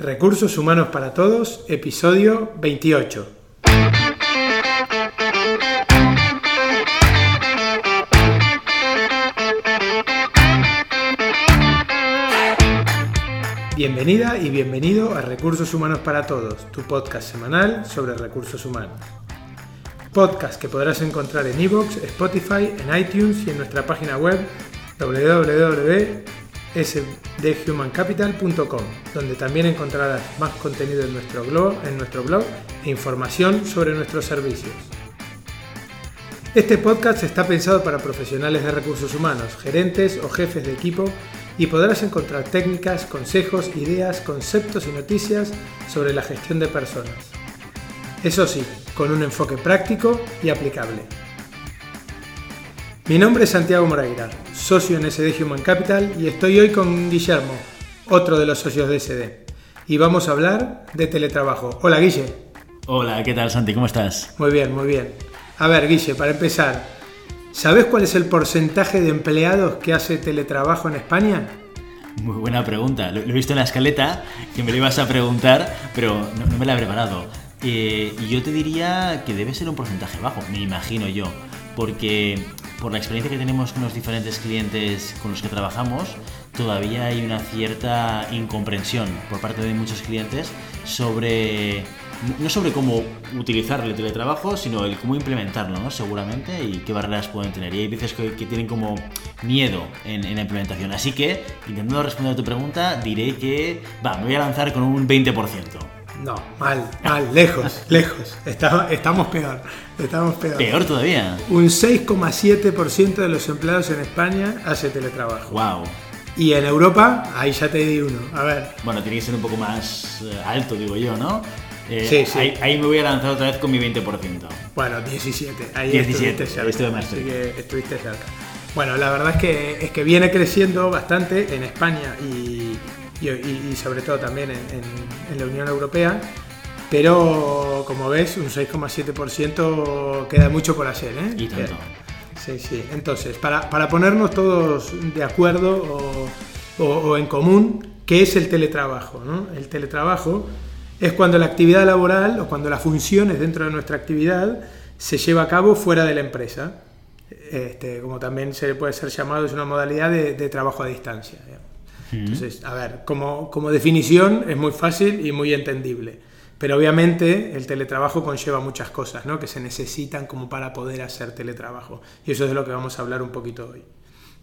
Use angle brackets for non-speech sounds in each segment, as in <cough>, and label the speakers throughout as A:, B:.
A: Recursos Humanos para Todos, episodio 28. Bienvenida y bienvenido a Recursos Humanos para Todos, tu podcast semanal sobre recursos humanos. Podcast que podrás encontrar en iVoox, Spotify, en iTunes y en nuestra página web www.sdhumancapital.com, donde también encontrarás más contenido en nuestro blog, en nuestro blog e información sobre nuestros servicios. Este podcast está pensado para profesionales de recursos humanos, gerentes o jefes de equipo y podrás encontrar técnicas, consejos, ideas, conceptos y noticias sobre la gestión de personas. Eso sí, con un enfoque práctico y aplicable. Mi nombre es Santiago Moreira, socio en SD Human Capital y estoy hoy con Guillermo, otro de los socios de SD. Y vamos a hablar de teletrabajo. Hola Guille.
B: Hola, ¿qué tal Santi? ¿Cómo estás?
A: Muy bien, muy bien. A ver Guille, para empezar, ¿sabes cuál es el porcentaje de empleados que hace teletrabajo en España?
B: Muy buena pregunta. Lo, he visto en la escaleta, que me lo ibas a preguntar, pero no, me la he preparado. Eh, y yo te diría que debe ser un porcentaje bajo, me imagino yo, porque por la experiencia que tenemos con los diferentes clientes con los que trabajamos, todavía hay una cierta incomprensión por parte de muchos clientes sobre no sobre cómo utilizar el teletrabajo, sino el cómo implementarlo, ¿no? Seguramente, y qué barreras pueden tener. Y hay veces que, tienen como miedo en, la implementación. Así que, intentando responder a tu pregunta, diré que, va, me voy a lanzar con un 20%.
A: No, mal, mal, lejos, lejos. estamos peor, estamos peor.
B: Peor todavía.
A: Un 6,7% de los empleados en España hace teletrabajo.
B: Wow.
A: Y en Europa, ahí ya te di uno. A ver.
B: Bueno, tiene que ser un poco más eh, alto, digo yo, ¿no? Eh, sí, sí. Ahí, me voy a lanzar otra vez con mi 20%.
A: Bueno, 17. Ahí
B: 17,
A: estuviste más Así que estuviste cerca. Bueno, la verdad es que, es que viene creciendo bastante en España y, y, sobre todo también en, la Unión Europea. Pero como ves, un 6,7% queda mucho por hacer. ¿eh?
B: Y tanto.
A: Sí, sí. Entonces, para, para ponernos todos de acuerdo o, o, en común, ¿qué es el teletrabajo? ¿no? El teletrabajo es cuando la actividad laboral o cuando las funciones dentro de nuestra actividad se lleva a cabo fuera de la empresa. Este, como también se puede ser llamado, es una modalidad de, de trabajo a distancia. Entonces, a ver, como, como definición es muy fácil y muy entendible. Pero obviamente el teletrabajo conlleva muchas cosas ¿no? que se necesitan como para poder hacer teletrabajo. Y eso es de lo que vamos a hablar un poquito hoy.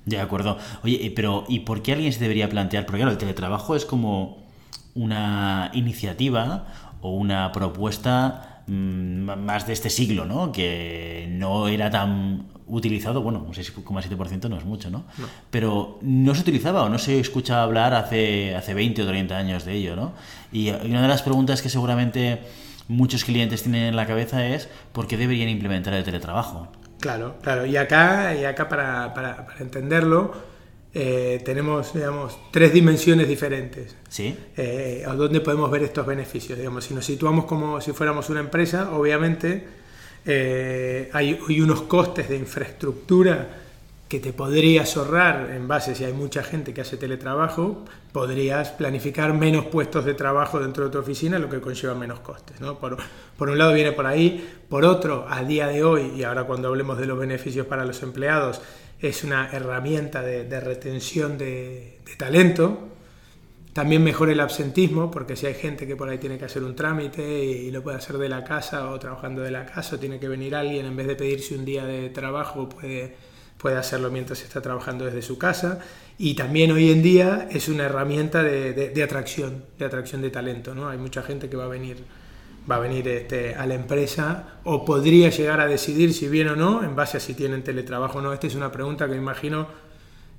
B: De acuerdo. Oye, pero ¿y por qué alguien se debería plantear? Porque claro, el teletrabajo es como una iniciativa o una propuesta mm, más de este siglo, ¿no? Que no era tan utilizado, bueno, un 6,7% no es mucho, ¿no? Pero no se utilizaba o no se escucha hablar hace, hace 20 o 30 años de ello, ¿no? Y una de las preguntas que seguramente muchos clientes tienen en la cabeza es ¿por qué deberían implementar el teletrabajo?
A: Claro, claro. Y acá, y acá para, para, para entenderlo, eh, tenemos, digamos, tres dimensiones diferentes.
B: ¿Sí?
A: Eh, a donde podemos ver estos beneficios. Digamos, si nos situamos como si fuéramos una empresa, obviamente eh, hay, unos costes de infraestructura que te podrías ahorrar en base, si hay mucha gente que hace teletrabajo, podrías planificar menos puestos de trabajo dentro de tu oficina, lo que conlleva menos costes. ¿no? Por, por, un lado viene por ahí, por otro, a día de hoy, y ahora cuando hablemos de los beneficios para los empleados, es una herramienta de, retención de, talento, también mejora el absentismo, porque si hay gente que por ahí tiene que hacer un trámite y, lo puede hacer de la casa o trabajando de la casa, tiene que venir alguien en vez de pedirse un día de trabajo, puede, puede hacerlo mientras está trabajando desde su casa. Y también hoy en día es una herramienta de, de, atracción, de atracción de talento. ¿no? Hay mucha gente que va a venir, va a, venir este, a la empresa o podría llegar a decidir si viene o no en base a si tienen teletrabajo o no. Esta es una pregunta que imagino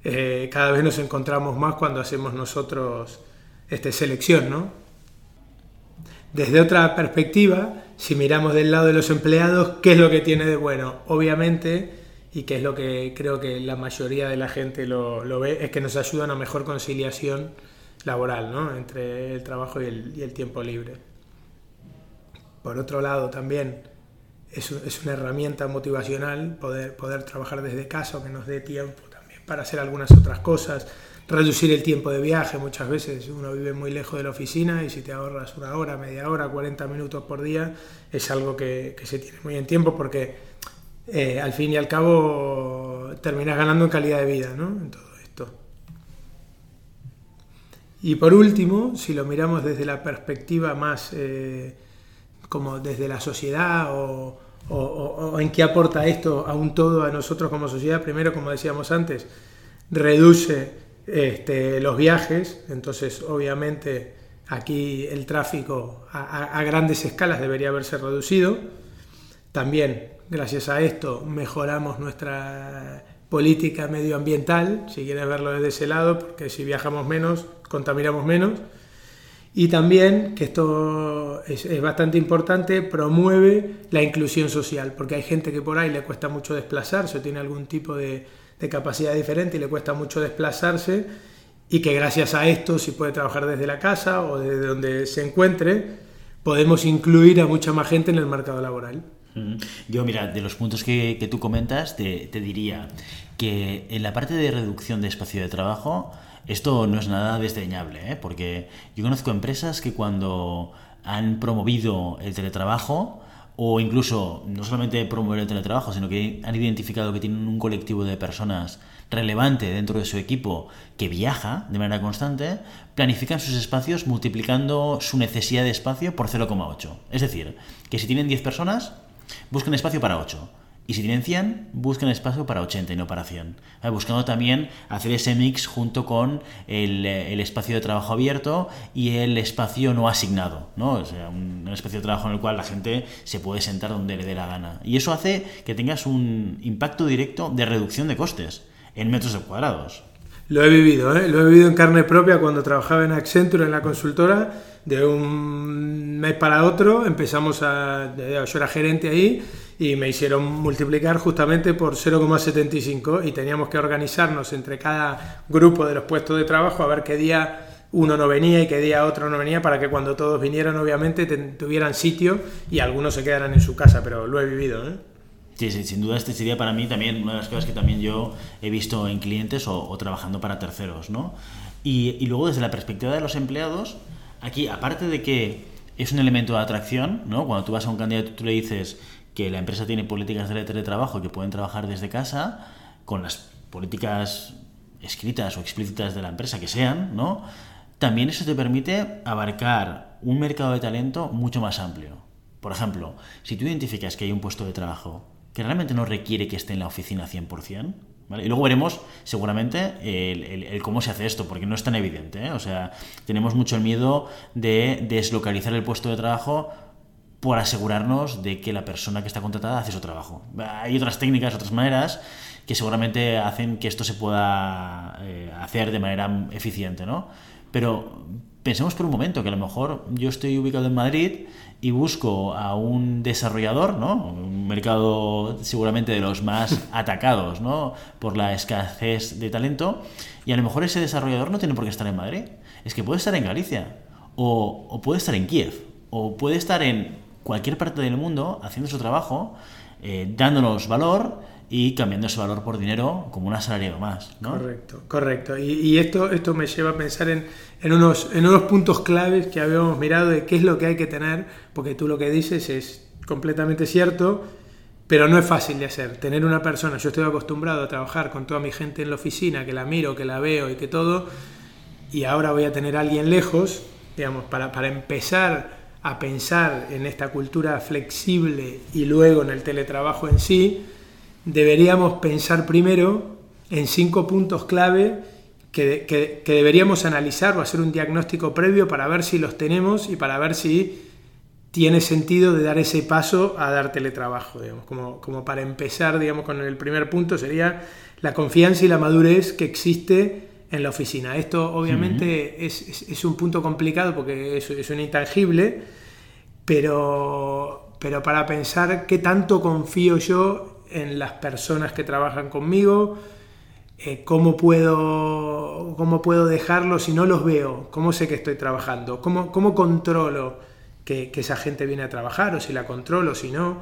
A: eh, cada vez nos encontramos más cuando hacemos nosotros este, selección, ¿no? Desde otra perspectiva, si miramos del lado de los empleados, ¿qué es lo que tiene de bueno? Obviamente, y que es lo que creo que la mayoría de la gente lo, ve, es que nos ayuda a una mejor conciliación laboral, ¿no? Entre el trabajo y el, tiempo libre. Por otro lado, también es, una herramienta motivacional poder, poder trabajar desde casa, que nos dé tiempo para hacer algunas otras cosas, reducir el tiempo de viaje, muchas veces uno vive muy lejos de la oficina y si te ahorras una hora, media hora, 40 minutos por día, es algo que, se tiene muy en tiempo porque eh, al fin y al cabo terminas ganando en calidad de vida ¿no? en todo esto. Y por último, si lo miramos desde la perspectiva más eh, como desde la sociedad o, en qué aporta esto a un todo a nosotros como sociedad, primero, como decíamos antes, reduce este, los viajes, entonces obviamente aquí el tráfico a, grandes escalas debería haberse reducido. También, gracias a esto, mejoramos nuestra política medioambiental, si quieres verlo desde ese lado, porque si viajamos menos, contaminamos menos. Y también, que esto es, bastante importante, promueve la inclusión social, porque hay gente que por ahí le cuesta mucho desplazarse o tiene algún tipo de, capacidad diferente y le cuesta mucho desplazarse y que gracias a esto, si puede trabajar desde la casa o desde donde se encuentre, podemos incluir a mucha más gente en el mercado laboral.
B: Yo, mira, de los puntos que, que tú comentas, te, te, diría que en la parte de reducción de espacio de trabajo, esto no es nada desdeñable, ¿eh? porque yo conozco empresas que cuando han promovido el teletrabajo, o incluso no solamente promover el teletrabajo, sino que han identificado que tienen un colectivo de personas relevante dentro de su equipo que viaja de manera constante, planifican sus espacios multiplicando su necesidad de espacio por 0,8. Es decir, que si tienen 10 personas, buscan espacio para 8 y si tienen 100, buscan espacio para 80 y no para 100. Buscando también hacer ese mix junto con el, el, espacio de trabajo abierto y el espacio no asignado, ¿no? O sea, un, espacio de trabajo en el cual la gente se puede sentar donde le dé la gana. Y eso hace que tengas un impacto directo de reducción de costes en metros cuadrados.
A: Lo he vivido, ¿eh? lo he vivido en carne propia cuando trabajaba en Accenture, en la consultora. De un mes para otro empezamos a. Yo era gerente ahí y me hicieron multiplicar justamente por 0,75 y teníamos que organizarnos entre cada grupo de los puestos de trabajo a ver qué día uno no venía y qué día otro no venía para que cuando todos vinieran obviamente tuvieran sitio y algunos se quedaran en su casa, pero lo he vivido. ¿eh?
B: Sí, sí, sin duda este sería para mí también una de las cosas que también yo he visto en clientes o, trabajando para terceros, ¿no? Y, y luego desde la perspectiva de los empleados, aquí aparte de que es un elemento de atracción, ¿no? Cuando tú vas a un candidato tú le dices que la empresa tiene políticas de teletrabajo que pueden trabajar desde casa con las políticas escritas o explícitas de la empresa que sean, ¿no? También eso te permite abarcar un mercado de talento mucho más amplio. Por ejemplo, si tú identificas que hay un puesto de trabajo que realmente no requiere que esté en la oficina 100%, ¿vale? Y luego veremos seguramente el, cómo se hace esto, porque no es tan evidente. ¿eh? O sea, tenemos mucho el miedo de deslocalizar el puesto de trabajo por asegurarnos de que la persona que está contratada hace su trabajo. Hay otras técnicas, otras maneras que seguramente hacen que esto se pueda eh, hacer de manera eficiente, ¿no? Pero pensemos por un momento que a lo mejor yo estoy ubicado en Madrid y busco a un desarrollador, ¿no? Un mercado seguramente de los más <laughs> atacados, ¿no? Por la escasez de talento y a lo mejor ese desarrollador no tiene por qué estar en Madrid, es que puede estar en Galicia o, o puede estar en Kiev o puede estar en cualquier parte del mundo haciendo su trabajo, eh, dándonos valor y cambiando ese valor por dinero como un asalariado más. ¿no?
A: Correcto, correcto. Y, esto, esto me lleva a pensar en, en, unos, en unos puntos claves que habíamos mirado de qué es lo que hay que tener, porque tú lo que dices es completamente cierto, pero no es fácil de hacer. Tener una persona, yo estoy acostumbrado a trabajar con toda mi gente en la oficina, que la miro, que la veo y que todo, y ahora voy a tener a alguien lejos, digamos, para, para empezar a pensar en esta cultura flexible y luego en el teletrabajo en sí, deberíamos pensar primero en cinco puntos clave que, deberíamos analizar o hacer un diagnóstico previo para ver si los tenemos y para ver si tiene sentido de dar ese paso a dar teletrabajo, digamos, como, como para empezar, digamos, con el primer punto sería la confianza y la madurez que existe en la oficina. Esto obviamente es, un punto complicado porque es, es un intangible, pero, pero para pensar qué tanto confío yo en las personas que trabajan conmigo, eh, cómo, puedo, cómo puedo dejarlo si no los veo, cómo sé que estoy trabajando, cómo, cómo controlo que, esa gente viene a trabajar o si la controlo, si no.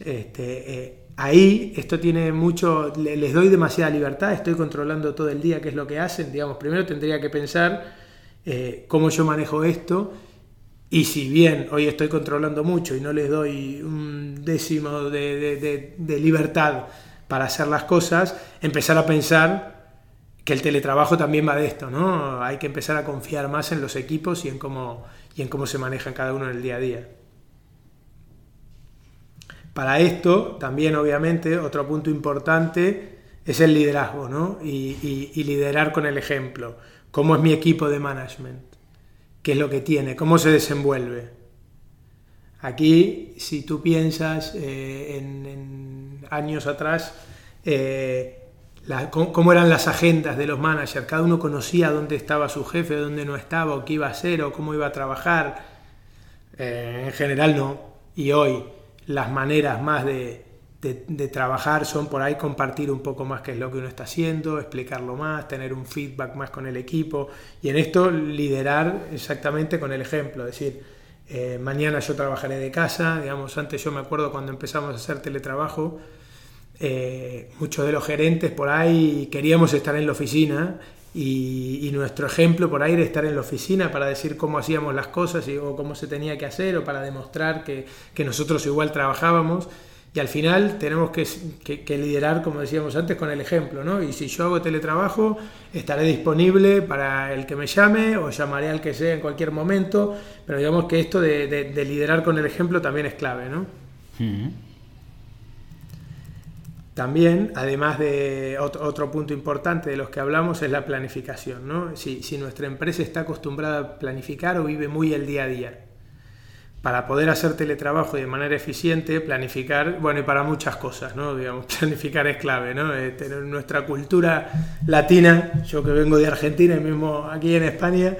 A: Este, eh, ahí esto tiene mucho, les doy demasiada libertad, estoy controlando todo el día qué es lo que hacen, digamos, primero tendría que pensar eh, cómo yo manejo esto y si bien hoy estoy controlando mucho y no les doy un décimo de, libertad para hacer las cosas, empezar a pensar que el teletrabajo también va de esto, ¿no? Hay que empezar a confiar más en los equipos y en cómo, y en cómo se manejan cada uno en el día a día. Para esto, también obviamente, otro punto importante es el liderazgo, ¿no? Y, liderar con el ejemplo. ¿Cómo es mi equipo de management? qué es lo que tiene, cómo se desenvuelve. Aquí, si tú piensas eh, en, años atrás, eh, cómo eran las agendas de los managers, cada uno conocía dónde estaba su jefe, dónde no estaba, o qué iba a hacer, o cómo iba a trabajar. Eh, en general no. Y hoy las maneras más de, de, trabajar son por ahí compartir un poco más qué es lo que uno está haciendo, explicarlo más, tener un feedback más con el equipo y en esto liderar exactamente con el ejemplo, es decir, eh, mañana yo trabajaré de casa, digamos, antes yo me acuerdo cuando empezamos a hacer teletrabajo, eh, muchos de los gerentes por ahí queríamos estar en la oficina y, nuestro ejemplo por ahí era estar en la oficina para decir cómo hacíamos las cosas o cómo se tenía que hacer o para demostrar que, nosotros igual trabajábamos. Y al final tenemos que, liderar, como decíamos antes, con el ejemplo, ¿no? Y si yo hago teletrabajo, estaré disponible para el que me llame o llamaré al que sea en cualquier momento, pero digamos que esto de, liderar con el ejemplo también es clave, ¿no? También, además de otro, punto importante de los que hablamos, es la planificación, ¿no? Si, si nuestra empresa está acostumbrada a planificar o vive muy el día a día para poder hacer teletrabajo de manera eficiente, planificar, bueno, y para muchas cosas, ¿no? Digamos, <laughs> planificar es clave, ¿no? Tener nuestra cultura latina, yo que vengo de Argentina y mismo aquí en España,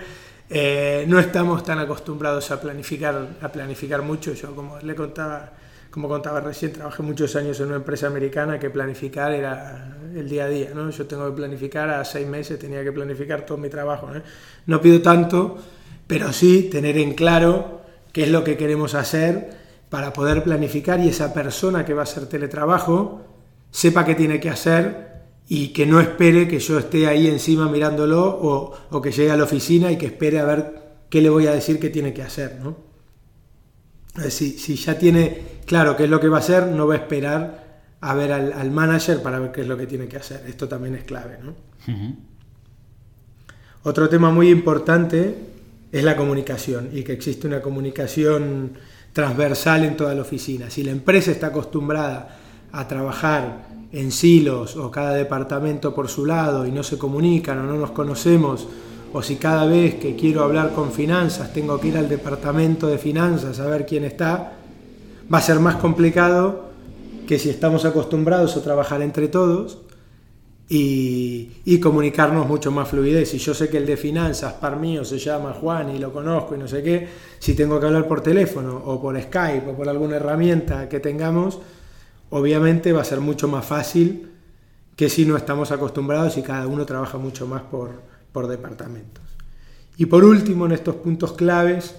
A: eh, no estamos tan acostumbrados a planificar, a planificar mucho. Yo, como le contaba, como contaba recién, trabajé muchos años en una empresa americana que planificar era el día a día, ¿no? Yo tengo que planificar a seis meses, tenía que planificar todo mi trabajo, ¿no? No pido tanto, pero sí tener en claro qué es lo que queremos hacer para poder planificar y esa persona que va a hacer teletrabajo sepa qué tiene que hacer y que no espere que yo esté ahí encima mirándolo o, que llegue a la oficina y que espere a ver qué le voy a decir que tiene que hacer. ¿no? Si, si, ya tiene claro qué es lo que va a hacer, no va a esperar a ver al, manager para ver qué es lo que tiene que hacer. Esto también es clave. ¿no? Otro tema muy importante es la comunicación y que existe una comunicación transversal en toda la oficina. Si la empresa está acostumbrada a trabajar en silos o cada departamento por su lado y no se comunican o no nos conocemos, o si cada vez que quiero hablar con finanzas tengo que ir al departamento de finanzas a ver quién está, va a ser más complicado que si estamos acostumbrados a trabajar entre todos y, comunicarnos mucho más fluidez. Y yo sé que el de finanzas, par mío, se llama Juan y lo conozco y no sé qué, si tengo que hablar por teléfono o por Skype o por alguna herramienta que tengamos, obviamente va a ser mucho más fácil que si no estamos acostumbrados y cada uno trabaja mucho más por, por departamentos. Y por último, en estos puntos claves,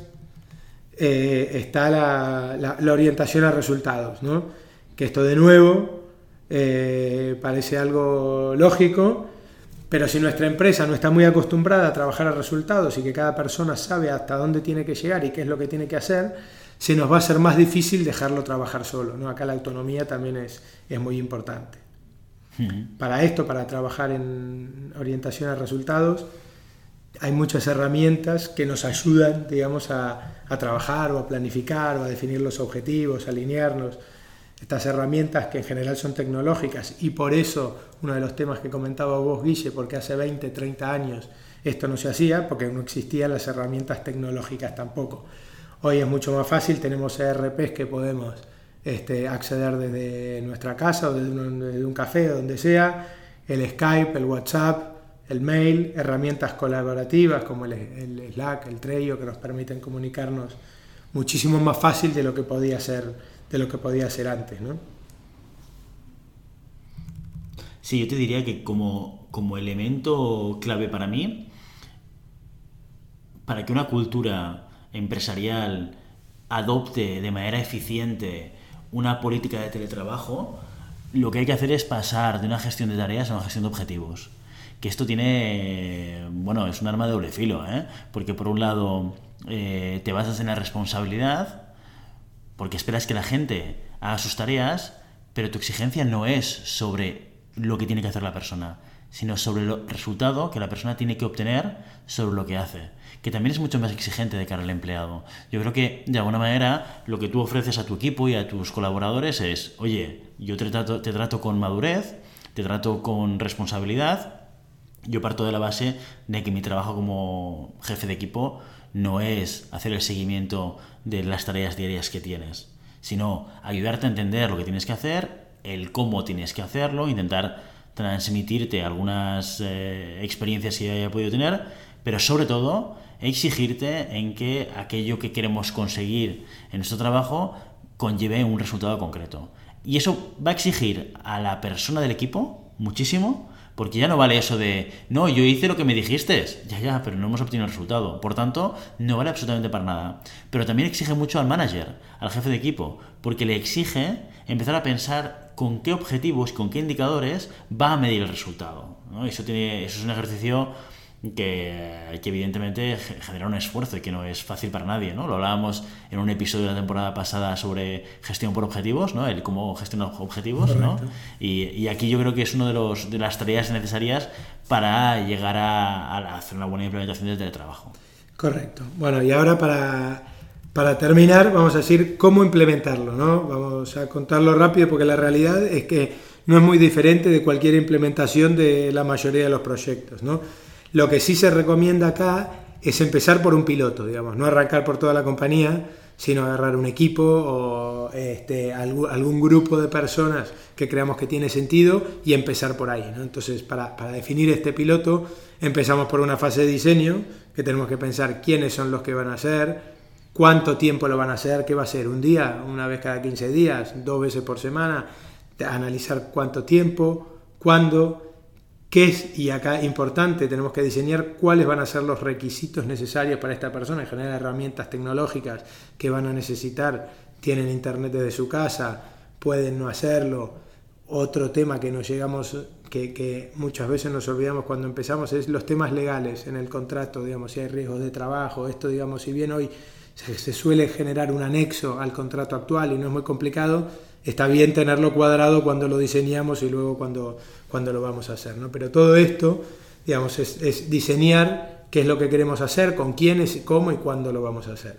A: eh, está la, orientación a resultados, ¿no? que esto de nuevo eh, parece algo lógico, pero si nuestra empresa no está muy acostumbrada a trabajar a resultados y que cada persona sabe hasta dónde tiene que llegar y qué es lo que tiene que hacer, se nos va a ser más difícil dejarlo trabajar solo. ¿no? Acá la autonomía también es, es muy importante. Para esto, para trabajar en orientación a resultados, hay muchas herramientas que nos ayudan, digamos, a, a trabajar o a planificar o a definir los objetivos, a alinearnos. Estas herramientas que en general son tecnológicas y por eso uno de los temas que comentaba vos, Guille, porque hace 20, 30 años esto no se hacía, porque no existían las herramientas tecnológicas tampoco. Hoy es mucho más fácil, tenemos ERPs que podemos este, acceder desde nuestra casa o desde un, café o donde sea, el Skype, el WhatsApp, el mail, herramientas colaborativas como el, el Slack, el Trello, que nos permiten comunicarnos muchísimo más fácil de lo que podía ser de lo que podía ser antes, ¿no?
B: Sí, yo te diría que como, como elemento clave para mí, para que una cultura empresarial adopte de manera eficiente una política de teletrabajo, lo que hay que hacer es pasar de una gestión de tareas a una gestión de objetivos. Que esto tiene, bueno, es un arma de doble filo, ¿eh? porque por un lado eh, te basas en la responsabilidad, porque esperas que la gente haga sus tareas, pero tu exigencia no es sobre lo que tiene que hacer la persona, sino sobre el resultado que la persona tiene que obtener sobre lo que hace, que también es mucho más exigente de cara al empleado. Yo creo que, de alguna manera, lo que tú ofreces a tu equipo y a tus colaboradores es, oye, yo te trato, te trato con madurez, te trato con responsabilidad, yo parto de la base de que mi trabajo como jefe de equipo no es hacer el seguimiento de las tareas diarias que tienes, sino ayudarte a entender lo que tienes que hacer, el cómo tienes que hacerlo, intentar transmitirte algunas eh, experiencias que haya podido tener, pero sobre todo exigirte en que aquello que queremos conseguir en nuestro trabajo conlleve un resultado concreto. Y eso va a exigir a la persona del equipo muchísimo, porque ya no vale eso de, no, yo hice lo que me dijiste, ya, ya, pero no hemos obtenido el resultado. Por tanto, no vale absolutamente para nada. Pero también exige mucho al manager, al jefe de equipo, porque le exige empezar a pensar con qué objetivos, con qué indicadores va a medir el resultado. Eso, es un ejercicio que, que, evidentemente genera un esfuerzo y que no es fácil para nadie. ¿no? Lo hablábamos en un episodio de la temporada pasada sobre gestión por objetivos, ¿no? el cómo gestionar objetivos. ¿no? Y, y, aquí yo creo que es una de, los, de las tareas necesarias para llegar a, a hacer una buena implementación del teletrabajo.
A: Correcto. Bueno, y ahora para para terminar, vamos a decir cómo implementarlo, ¿no? Vamos a contarlo rápido porque la realidad es que no es muy diferente de cualquier implementación de la mayoría de los proyectos, ¿no? Lo que sí se recomienda acá es empezar por un piloto, digamos, no arrancar por toda la compañía, sino agarrar un equipo o este, algún, grupo de personas que creamos que tiene sentido y empezar por ahí. ¿no? Entonces, para, para, definir este piloto, empezamos por una fase de diseño, que tenemos que pensar quiénes son los que van a ser, cuánto tiempo lo van a hacer, qué va a ser, un día, una vez cada 15 días, dos veces por semana, analizar cuánto tiempo, cuándo, qué es, y acá importante, tenemos que diseñar cuáles van a ser los requisitos necesarios para esta persona, en general herramientas tecnológicas que van a necesitar, tienen internet desde su casa, pueden no hacerlo. Otro tema que nos llegamos, que, muchas veces nos olvidamos cuando empezamos, es los temas legales en el contrato, digamos, si hay riesgos de trabajo, esto, digamos, si bien hoy se, suele generar un anexo al contrato actual y no es muy complicado, está bien tenerlo cuadrado cuando lo diseñamos y luego cuando, cuando lo vamos a hacer. ¿no? Pero todo esto, digamos, es, diseñar qué es lo que queremos hacer, con quiénes, cómo y cuándo lo vamos a hacer.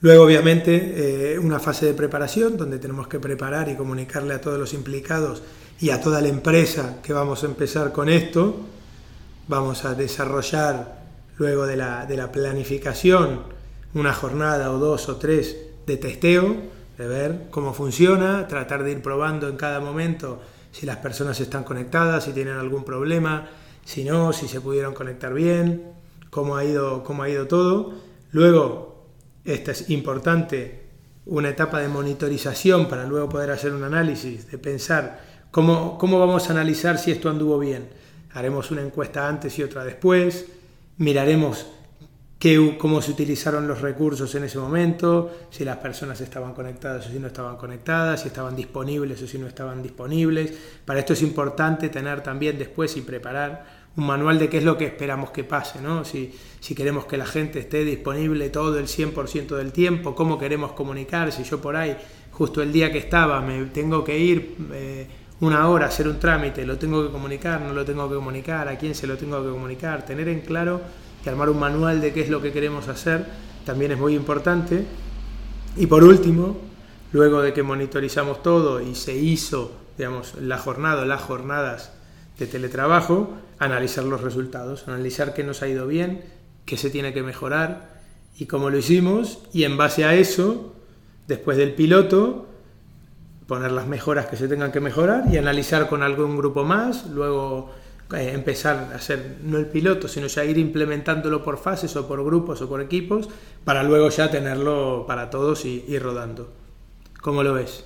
A: Luego, obviamente, eh, una fase de preparación donde tenemos que preparar y comunicarle a todos los implicados y a toda la empresa que vamos a empezar con esto. Vamos a desarrollar luego de la, de la planificación una jornada o dos o tres de testeo, ver cómo funciona, tratar de ir probando en cada momento si las personas están conectadas, si tienen algún problema, si no, si se pudieron conectar bien, cómo ha ido, cómo ha ido todo. Luego, esta es importante, una etapa de monitorización para luego poder hacer un análisis, de pensar cómo, cómo vamos a analizar si esto anduvo bien. Haremos una encuesta antes y otra después, miraremos cómo se utilizaron los recursos en ese momento, si las personas estaban conectadas o si no estaban conectadas, si estaban disponibles o si no estaban disponibles. Para esto es importante tener también después y preparar un manual de qué es lo que esperamos que pase, ¿no? si, si queremos que la gente esté disponible todo el 100% del tiempo, cómo queremos comunicar, si yo por ahí, justo el día que estaba, me tengo que ir... Eh, una hora a hacer un trámite, lo tengo que comunicar, no lo tengo que comunicar, a quién se lo tengo que comunicar, tener en claro que armar un manual de qué es lo que queremos hacer también es muy importante. Y por último, luego de que monitorizamos todo y se hizo, digamos, la jornada, las jornadas de teletrabajo, analizar los resultados, analizar qué nos ha ido bien, qué se tiene que mejorar y cómo lo hicimos y en base a eso, después del piloto, poner las mejoras que se tengan que mejorar y analizar con algún grupo más, luego eh, empezar a hacer no el piloto, sino ya ir implementándolo por fases o por grupos o por equipos para luego ya tenerlo para todos y ir rodando. ¿Cómo lo ves?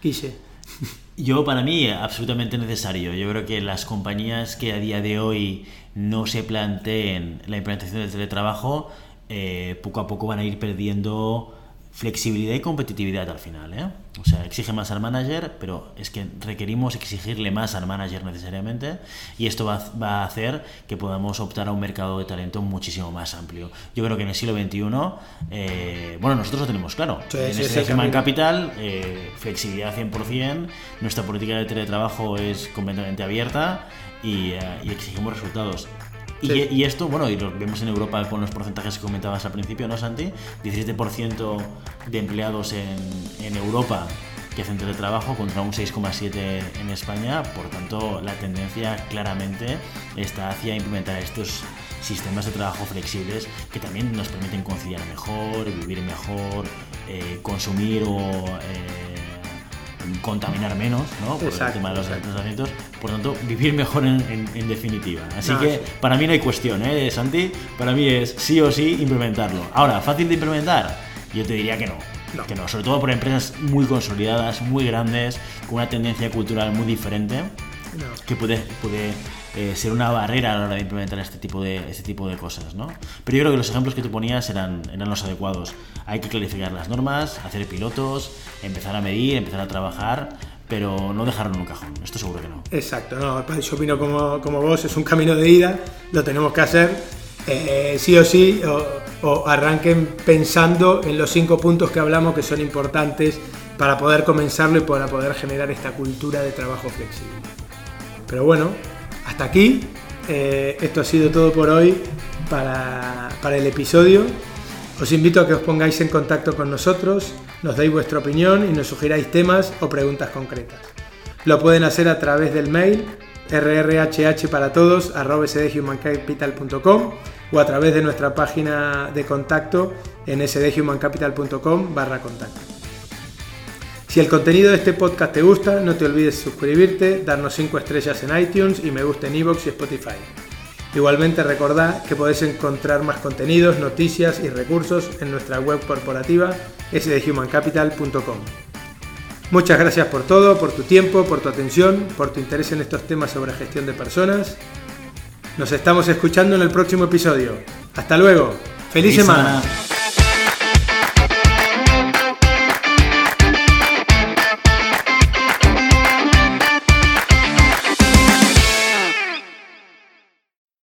A: Quise. <laughs>
B: Yo, para mí, absolutamente necesario. Yo creo que las compañías que a día de hoy no se planteen la implementación del teletrabajo, eh, poco a poco van a ir perdiendo flexibilidad y competitividad al final. ¿eh? O sea, exige más al manager, pero es que requerimos exigirle más al manager necesariamente y esto va, va, a hacer que podamos optar a un mercado de talento muchísimo más amplio. Yo creo que en el siglo XXI, eh, bueno, nosotros lo tenemos claro.
A: Sí,
B: en
A: sí,
B: este Human
A: sí.
B: Capital, eh, flexibilidad 100%, nuestra política de teletrabajo es completamente abierta y, eh, y exigimos resultados. Y,
A: Sí.
B: y esto, bueno, y lo vemos en Europa con los porcentajes que comentabas al principio, ¿no, Santi? 17% de empleados en, en Europa que hacen teletrabajo contra un 6,7% en España. Por tanto, la tendencia claramente está hacia implementar estos sistemas de trabajo flexibles que también nos permiten conciliar mejor, vivir mejor, eh, consumir o... eh, contaminar menos, ¿no? Por
A: Exacto,
B: el tema de los
A: exacto.
B: desplazamientos. Por tanto, vivir mejor en, en- en definitiva. Así
A: No,
B: que
A: sí.
B: para mí no hay cuestión, ¿eh, Santi? Para mí es sí o sí implementarlo. Ahora, ¿fácil de implementar? Yo te diría que no.
A: No.
B: Que no, sobre todo por empresas muy consolidadas, muy grandes, con una tendencia cultural muy diferente,
A: No.
B: que puede, puede eh, ser una barrera a la hora de implementar este tipo de, este tipo de cosas, ¿no? Pero yo creo que los ejemplos que tú ponías eran, eran los adecuados. Hay que clarificar las normas, hacer pilotos, empezar a medir, empezar a trabajar, pero no dejarlo en un cajón. Esto seguro que no.
A: Exacto, no, pues yo opino como, como vos, es un camino de ida, lo tenemos que hacer eh, sí o sí, o, o arranquen pensando en los cinco puntos que hablamos que son importantes para poder comenzarlo y para poder generar esta cultura de trabajo flexible. Pero bueno, hasta aquí, eh, esto ha sido todo por hoy para, para el episodio. Os invito a que os pongáis en contacto con nosotros, nos deis vuestra opinión y nos sugiráis temas o preguntas concretas. Lo pueden hacer a través del mail rrhparatodos.sdhumancapital.com o a través de nuestra página de contacto en sdhumancapital.com barra contacto. Si el contenido de este podcast te gusta, no te olvides suscribirte, darnos 5 estrellas en iTunes y me gusta en iVoox y Spotify. Igualmente recordad que podéis encontrar más contenidos, noticias y recursos en nuestra web corporativa sdhumancapital.com. Muchas gracias por todo, por tu tiempo, por tu atención, por tu interés en estos temas sobre gestión de personas. Nos estamos escuchando en el próximo episodio. Hasta luego. ¡Feliz, semana.
B: semana.